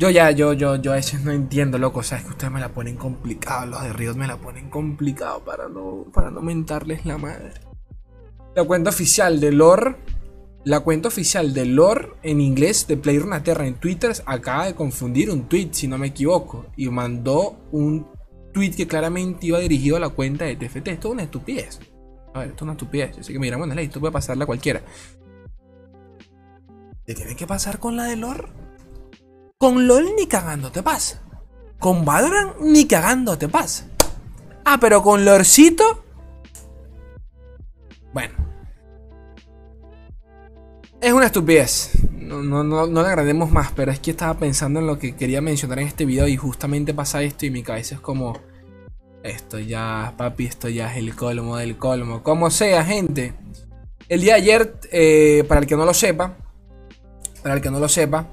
Yo ya, yo, yo, yo a veces no entiendo, loco. Sabes que ustedes me la ponen complicado. Los de Riot me la ponen complicado para no, para no mentarles la madre. La cuenta oficial de lore. La cuenta oficial de lore en inglés de PlayerNaterra en Twitter acaba de confundir un tweet, si no me equivoco. Y mandó un tweet que claramente iba dirigido a la cuenta de TFT. Esto es una estupidez. A ver, esto es una estupidez. Yo sé que me dirán, bueno, esto puede pasarle a cualquiera. ¿Te tiene que pasar con la de lore? Con LOL ni cagando te pasa. Con Valorant ni cagando te pasa. Ah, pero con Lorcito. Bueno. Es una estupidez. No, no, no, no le agrademos más, pero es que estaba pensando en lo que quería mencionar en este video y justamente pasa esto y mi cabeza es como... Esto ya, papi, esto ya es el colmo del colmo. Como sea, gente. El día de ayer, eh, para el que no lo sepa, para el que no lo sepa,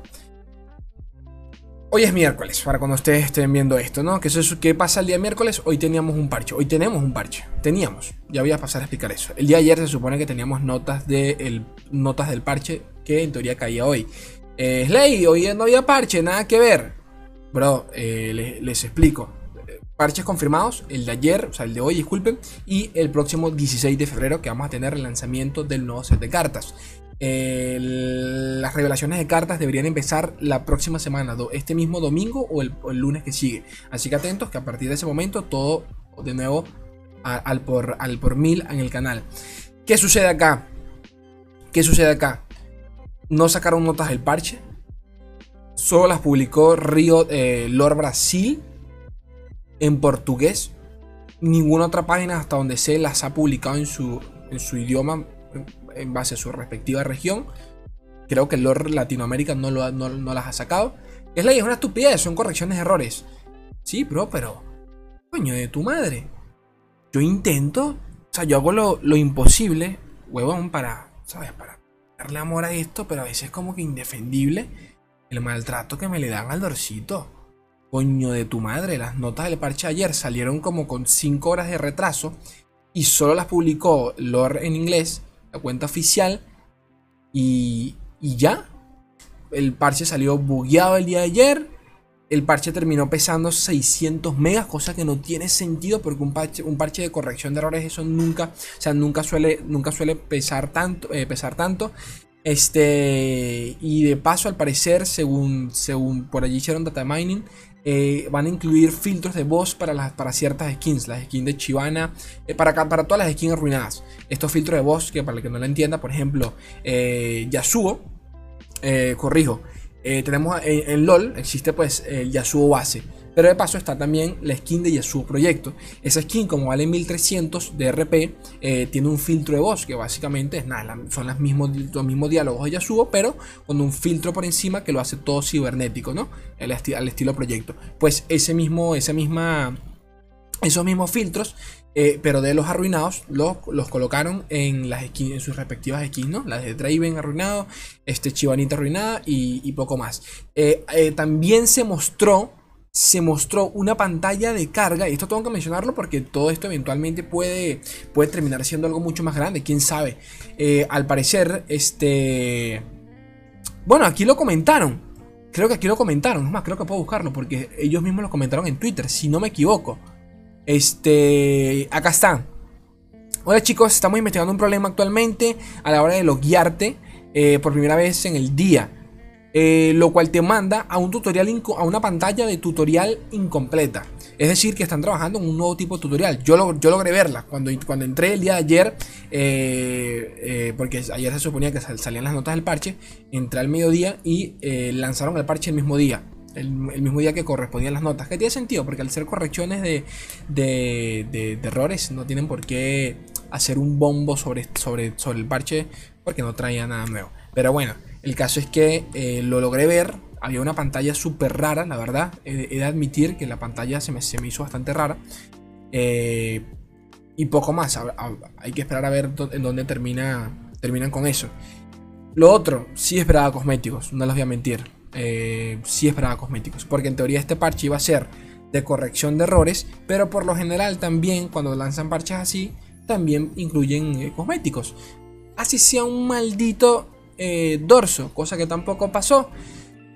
Hoy es miércoles, para cuando ustedes estén viendo esto, ¿no? ¿Qué, es ¿Qué pasa el día miércoles? Hoy teníamos un parche. Hoy tenemos un parche. Teníamos. Ya voy a pasar a explicar eso. El día de ayer se supone que teníamos notas, de notas del parche que en teoría caía hoy. Eh, Slay, hoy no había parche, nada que ver. Bro, eh, les, les, explico. Parches confirmados, el de ayer, o sea, el de hoy, disculpen, y el próximo 16 de febrero que vamos a tener el lanzamiento del nuevo set de cartas las revelaciones de cartas deberían empezar la próxima semana, este mismo domingo o el, lunes que sigue. Así que atentos que a partir de ese momento todo de nuevo al, por, al por mil en el canal. ¿Qué sucede acá? ¿Qué sucede acá? No sacaron notas del parche. Solo las publicó Río eh, Lord Brasil en portugués. Ninguna otra página hasta donde sé las ha publicado en su, en su idioma en base a su respectiva región. Creo que el Lord Latinoamérica no, las ha sacado. Es la es una estupidez, son correcciones de errores. Sí, bro, pero. Coño de tu madre. Yo intento. O sea, yo hago lo, imposible, huevón, para. ¿Sabes? Para darle amor a esto, pero a veces es como que indefendible el maltrato que me le dan al dorcito. Coño de tu madre, las notas del parche ayer salieron como con 5 horas de retraso y solo las publicó Lord en inglés cuenta oficial. Y, y ya. El parche salió bugueado el día de ayer. El parche terminó pesando 600 megas, cosa que no tiene sentido porque un parche, un parche de corrección de errores eso nunca, o sea, nunca suele, nunca suele pesar tanto, eh, pesar tanto. Este, y de paso, al parecer, según, según por allí hicieron data mining, eh, van a incluir filtros de voz para, las, para ciertas skins, las skins de Chivana, eh, para, para todas las skins arruinadas. Estos filtros de voz, que para el que no lo entienda, por ejemplo, eh, Yasuo, corrijo, tenemos en, LOL, existe pues el Yasuo base. Pero de paso está también la skin de Yasuo Proyecto. Esa skin, como vale 1300 de RP, eh, tiene un filtro de voz que básicamente es nada, son los mismos, los mismos diálogos de Yasuo, pero con un filtro por encima que lo hace todo cibernético, ¿no? Al estilo Proyecto. Pues ese mismo, esa misma, esos mismos filtros eh, pero de los arruinados los, los colocaron en, las en sus respectivas skins, ¿no? Las de Draven arruinado, este Chivanita arruinada y, poco más. Eh, también se mostró se mostró una pantalla de carga, y esto tengo que mencionarlo porque todo esto eventualmente puede, puede terminar siendo algo mucho más grande, quién sabe. Eh, al parecer, este... Bueno, aquí lo comentaron. Creo que aquí lo comentaron, es más, creo que puedo buscarlo porque ellos mismos lo comentaron en Twitter, si no me equivoco. Este... Acá están. Hola chicos, estamos investigando un problema actualmente a la hora de loguearte eh, por primera vez en el día. Eh, lo cual te manda a un tutorial a una pantalla de tutorial incompleta. Es decir, que están trabajando en un nuevo tipo de tutorial. Yo, yo logré verla cuando, cuando entré el día de ayer, eh, eh, porque ayer se suponía que salían las notas del parche. Entré al mediodía y lanzaron el parche el mismo día. El, mismo día que correspondían las notas. Que tiene sentido, porque al ser correcciones de, de, errores, no tienen por qué hacer un bombo sobre, sobre, sobre el parche, porque no traía nada nuevo. Pero bueno. El caso es que eh, lo logré ver. Había una pantalla súper rara, la verdad. He, de admitir que la pantalla se me, se me hizo bastante rara. Eh, y poco más. Hay que esperar a ver en dónde termina, terminan con eso. Lo otro, sí esperaba cosméticos, no les voy a mentir. Eh, sí esperaba cosméticos. Porque en teoría este parche iba a ser de corrección de errores. Pero por lo general también cuando lanzan parches así, también incluyen cosméticos. Así sea un maldito eh, dorso, cosa que tampoco pasó.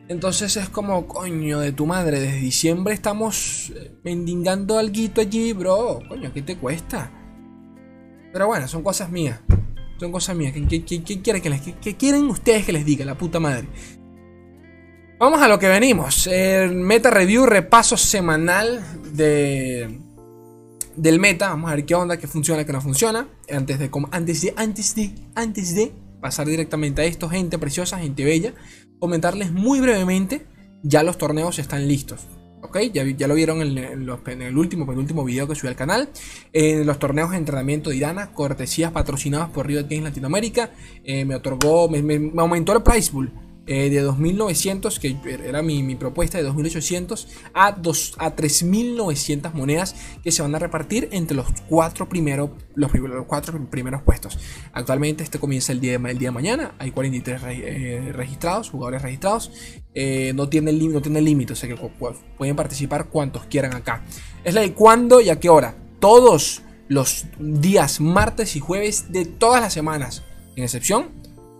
Entonces es como, coño de tu madre, desde diciembre estamos eh, mendigando algo allí, bro. Coño, ¿qué te cuesta? Pero bueno, son cosas mías. Son cosas mías. ¿Qué, quiere que les, qué, quieren ustedes que les diga? La puta madre. Vamos a lo que venimos. El meta review, repaso semanal de, del meta. Vamos a ver qué onda, qué funciona, qué no funciona. Antes de, antes de, antes de, antes de pasar directamente a esto, gente preciosa, gente bella comentarles muy brevemente, ya los torneos están listos. ¿Ok? Ya, ya lo vieron en, el último, video que subí al canal. En los torneos de entrenamiento de Irana, cortesías patrocinadas por Riot Games Latinoamérica, eh, me otorgó, me, aumentó el price pool eh, de 2.900, que era mi, propuesta de 2.800, a, a 3.900 monedas que se van a repartir entre los cuatro, primeros, los, cuatro primeros puestos. Actualmente este comienza el día, el día de mañana, hay 43 eh, registrados, jugadores registrados, eh, no tienen no tiene límite, o sea que pueden participar cuantos quieran acá. Es la de cuándo y a qué hora. Todos los días martes y jueves de todas las semanas, en excepción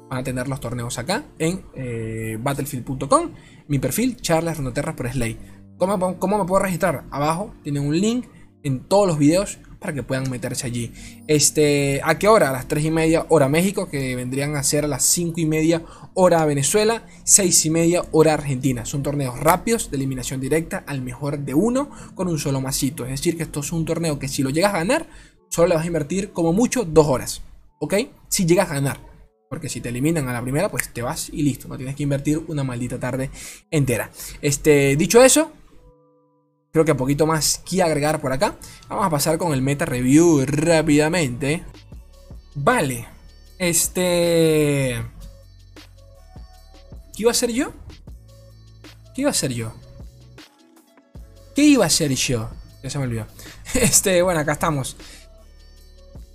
van a tener los torneos acá en eh, battlefield.com. Mi perfil, Charles Rondoterra por Slay. ¿Cómo, ¿Cómo, me puedo registrar? Abajo tienen un link en todos los videos para que puedan meterse allí. Este, ¿A qué hora? A las 3 y media hora México, que vendrían a ser a las 5 y media hora Venezuela, 6 y media hora Argentina. Son torneos rápidos de eliminación directa al mejor de uno con un solo masito. Es decir, que esto es un torneo que si lo llegas a ganar, solo le vas a invertir como mucho dos horas. ¿Ok? Si llegas a ganar. Porque si te eliminan a la primera, pues te vas y listo. No tienes que invertir una maldita tarde entera. Este, dicho eso, creo que poquito más que agregar por acá. Vamos a pasar con el meta review rápidamente. Vale. Este... ¿Qué iba a hacer yo? ¿Qué iba a hacer yo? ¿Qué iba a hacer yo? Ya se me olvidó. Este, bueno, acá estamos.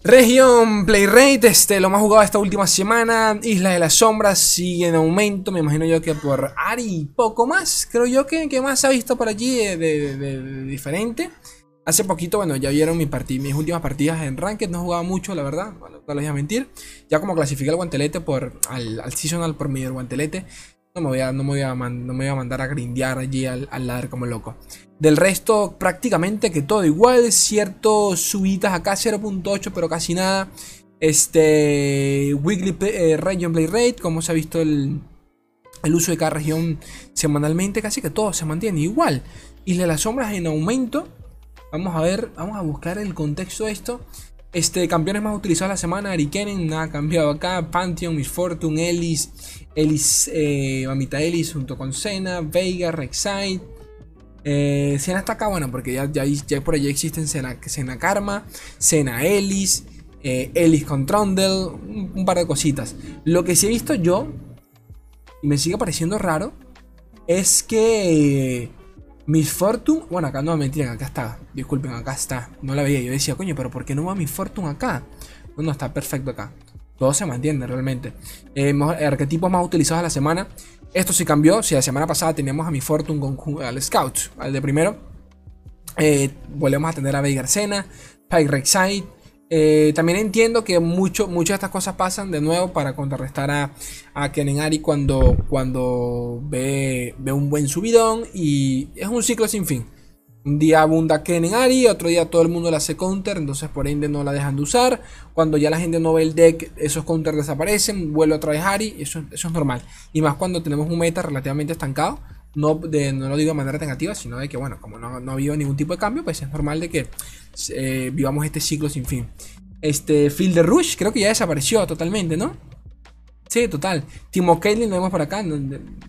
Región Play Rate, este, lo más jugado esta última semana. Isla de las Sombras sigue en aumento. Me imagino yo que por Ari poco más. Creo yo que, que más se ha visto por allí de, diferente. Hace poquito, bueno, ya vieron mi mis últimas partidas en Ranked. No jugaba mucho, la verdad. No les voy a mentir. Ya como clasifiqué el guantelete por, al, al Seasonal por medio del guantelete. No me voy a, no me voy a, no me voy a mandar a grindear allí al, al ladder como loco. Del resto, prácticamente que todo igual. Ciertos subidas acá, 0.8, pero casi nada. Este. Weekly eh, Region Play Rate, como se ha visto el, el uso de cada región semanalmente, casi que todo se mantiene igual. Isla de las Sombras en aumento. Vamos a ver, vamos a buscar el contexto de esto. Este, campeones más utilizados la semana, Ari nada cambiado acá. Pantheon, Miss Fortune, Ellis, Ellis, eh, Mamita Ellis junto con Senna, Veiga, Rek'Sai. Eh, Senna está acá, bueno, porque ya, por allí existen Senna, Karma, Senna Ellis, eh, Ellis con Trundle, un, par de cositas. Lo que sí he visto yo, y me sigue pareciendo raro, es que Miss Fortune, bueno, acá no, mentira, acá está. Disculpen, acá está. No la veía. Yo decía, coño, pero ¿por qué no va Miss Fortune acá? No, está perfecto acá. Todo se mantiene realmente. Eh, arquetipos más utilizados a la semana. Esto sí cambió. Si la semana pasada teníamos a Miss Fortune con al Scout, al de primero. Eh, volvemos a tener a Veigar Sena, Rek'Sai, eh, también entiendo que mucho, muchas de estas cosas pasan de nuevo para contrarrestar a, a Kenenari cuando, cuando ve, ve un buen subidón y es un ciclo sin fin. Un día abunda Kenenari, otro día todo el mundo la hace counter, entonces por ende no la dejan de usar. Cuando ya la gente no ve el deck, esos counters desaparecen, vuelve otra vez Ari, eso, eso es normal. Y más cuando tenemos un meta relativamente estancado, no, de, no lo digo de manera negativa, sino de que, bueno, como no, no ha habido ningún tipo de cambio, pues es normal de que eh, vivamos este ciclo sin fin. Este, Field de Rush, creo que ya desapareció totalmente, ¿no? Sí, total. Timo Kaylin lo vemos por acá,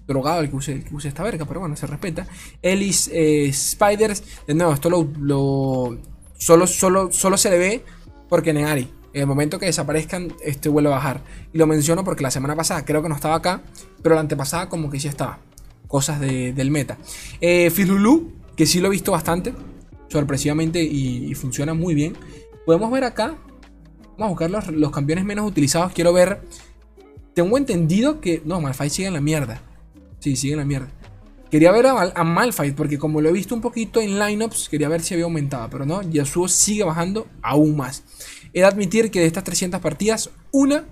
drogado el que use, esta verga, pero bueno, se respeta. Ellis eh, Spiders, de nuevo, esto lo, solo, solo, solo se le ve porque Neari. En el momento que desaparezcan, este vuelve a bajar. Y lo menciono porque la semana pasada creo que no estaba acá, pero la antepasada como que sí estaba. Cosas del meta. Eh, Filulu, que sí lo he visto bastante sorpresivamente y, funciona muy bien. Podemos ver acá, vamos a buscar los, campeones menos utilizados. Quiero ver, tengo entendido que, no, Malphite sigue en la mierda. Sí, sigue en la mierda. Quería ver a, a Malphite porque como lo he visto un poquito en lineups, quería ver si había aumentado, pero no, Yasuo sigue bajando aún más. He de admitir que de estas 300 partidas, una,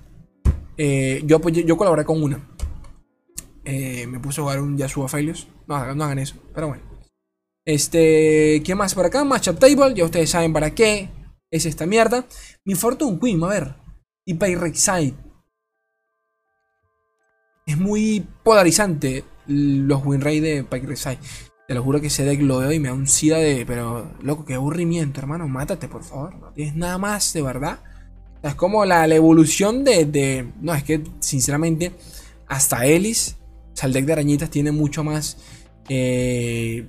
eh, yo, yo colaboré con una. Eh, me puse a jugar un Yasuo Felios. No, no hagan eso, pero bueno. Este, ¿qué más por acá? Matchup Table, ya ustedes saben para qué es esta mierda. Mi Fortune Queen, a ver. Y Pyrexide. Es muy polarizante los win rate de Pyrexide. Te lo juro que ese deck lo veo y me da un sida de. Pero, loco, qué aburrimiento, hermano. Mátate, por favor. No tienes nada más, de verdad. Es como la, evolución de, No, es que, sinceramente, hasta Ellis. O sea, el deck de arañitas tiene mucho más. Eh,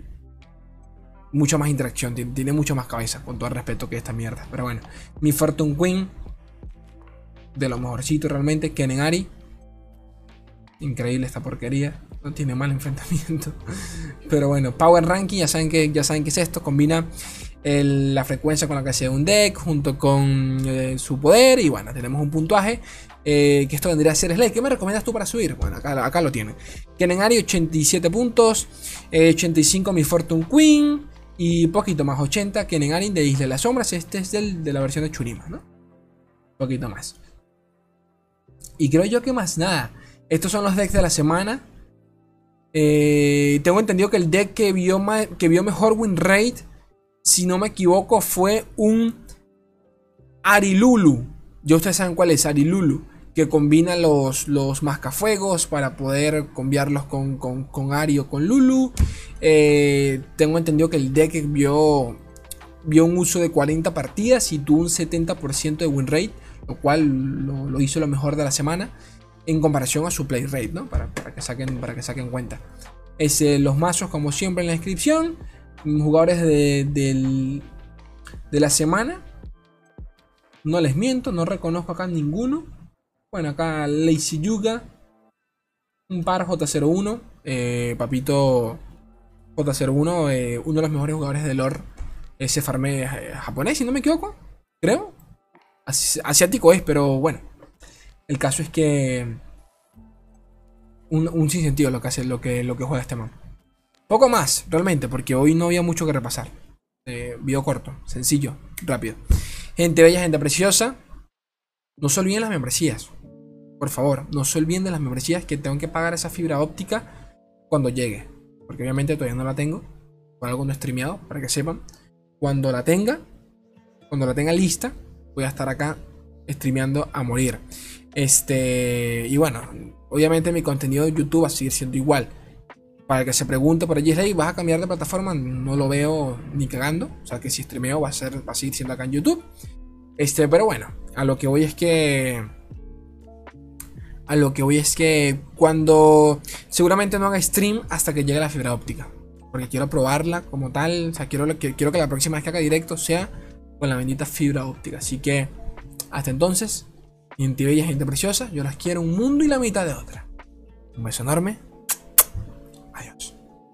mucha más interacción, tiene, mucho más cabeza, con todo el respeto que esta mierda. Pero bueno, mi Fortune Queen, de lo mejorcito realmente, Kenen Ari. Increíble esta porquería, no tiene mal enfrentamiento. Pero bueno, Power Ranking, ya saben que, ya saben que es esto, combina la frecuencia con la que hace un deck junto con eh, su poder y bueno, tenemos un puntuaje eh, que esto vendría a ser Slay. ¿Qué me recomiendas tú para subir? Bueno, acá, lo tiene. Kenen Ari 87 puntos, 85 eh, mi Fortune Queen, y poquito más, 80 que en de Isla de las Sombras. Este es del, de la versión de Churima, ¿no? Poquito más. Y creo yo que más nada. Estos son los decks de la semana. Eh, tengo entendido que el deck que vio, que vio mejor win rate, si no me equivoco, fue un Arilulu. Ya ustedes saben cuál es Arilulu que combina los, los mascafuegos para poder cambiarlos con, con, Ari o con Lulu. Eh, tengo entendido que el deck vio, vio un uso de 40 partidas y tuvo un 70% de win rate, lo cual lo, hizo lo mejor de la semana en comparación a su play rate, ¿no? Para, que, saquen, para que saquen cuenta. Es, los mazos, como siempre, en la descripción. Jugadores de, de la semana. No les miento, no reconozco acá ninguno. Bueno, acá Lazy Yuga. Un par J01. Eh, papito J01, eh, uno de los mejores jugadores de lore. Ese farme eh, japonés, si no me equivoco. Creo. asiático es, pero bueno. El caso es que. Un, un sinsentido lo que hace, lo que, lo que juega este man. Poco más, realmente, porque hoy no había mucho que repasar. video corto, sencillo, rápido. Gente bella, gente preciosa. No se olviden las membresías. Por favor, no se olviden de las membresías que tengo que pagar esa fibra óptica cuando llegue. Porque obviamente todavía no la tengo. Por algo no streameado, para que sepan. Cuando la tenga, cuando la tenga lista, voy a estar acá streameando a morir. Este, y bueno, obviamente mi contenido de YouTube va a seguir siendo igual. Para el que se pregunte por allí, ¿vas a cambiar de plataforma? No lo veo ni cagando. O sea que si streameo va a, ser, va a seguir siendo acá en YouTube. Este, pero bueno, a lo que voy es que a lo que voy es que cuando seguramente no haga stream hasta que llegue la fibra óptica. Porque quiero probarla como tal. O sea, quiero, quiero que la próxima vez que haga directo sea con la bendita fibra óptica. Así que hasta entonces, gente bella, gente preciosa, yo las quiero un mundo y la mitad de otra. Un beso enorme Adiós.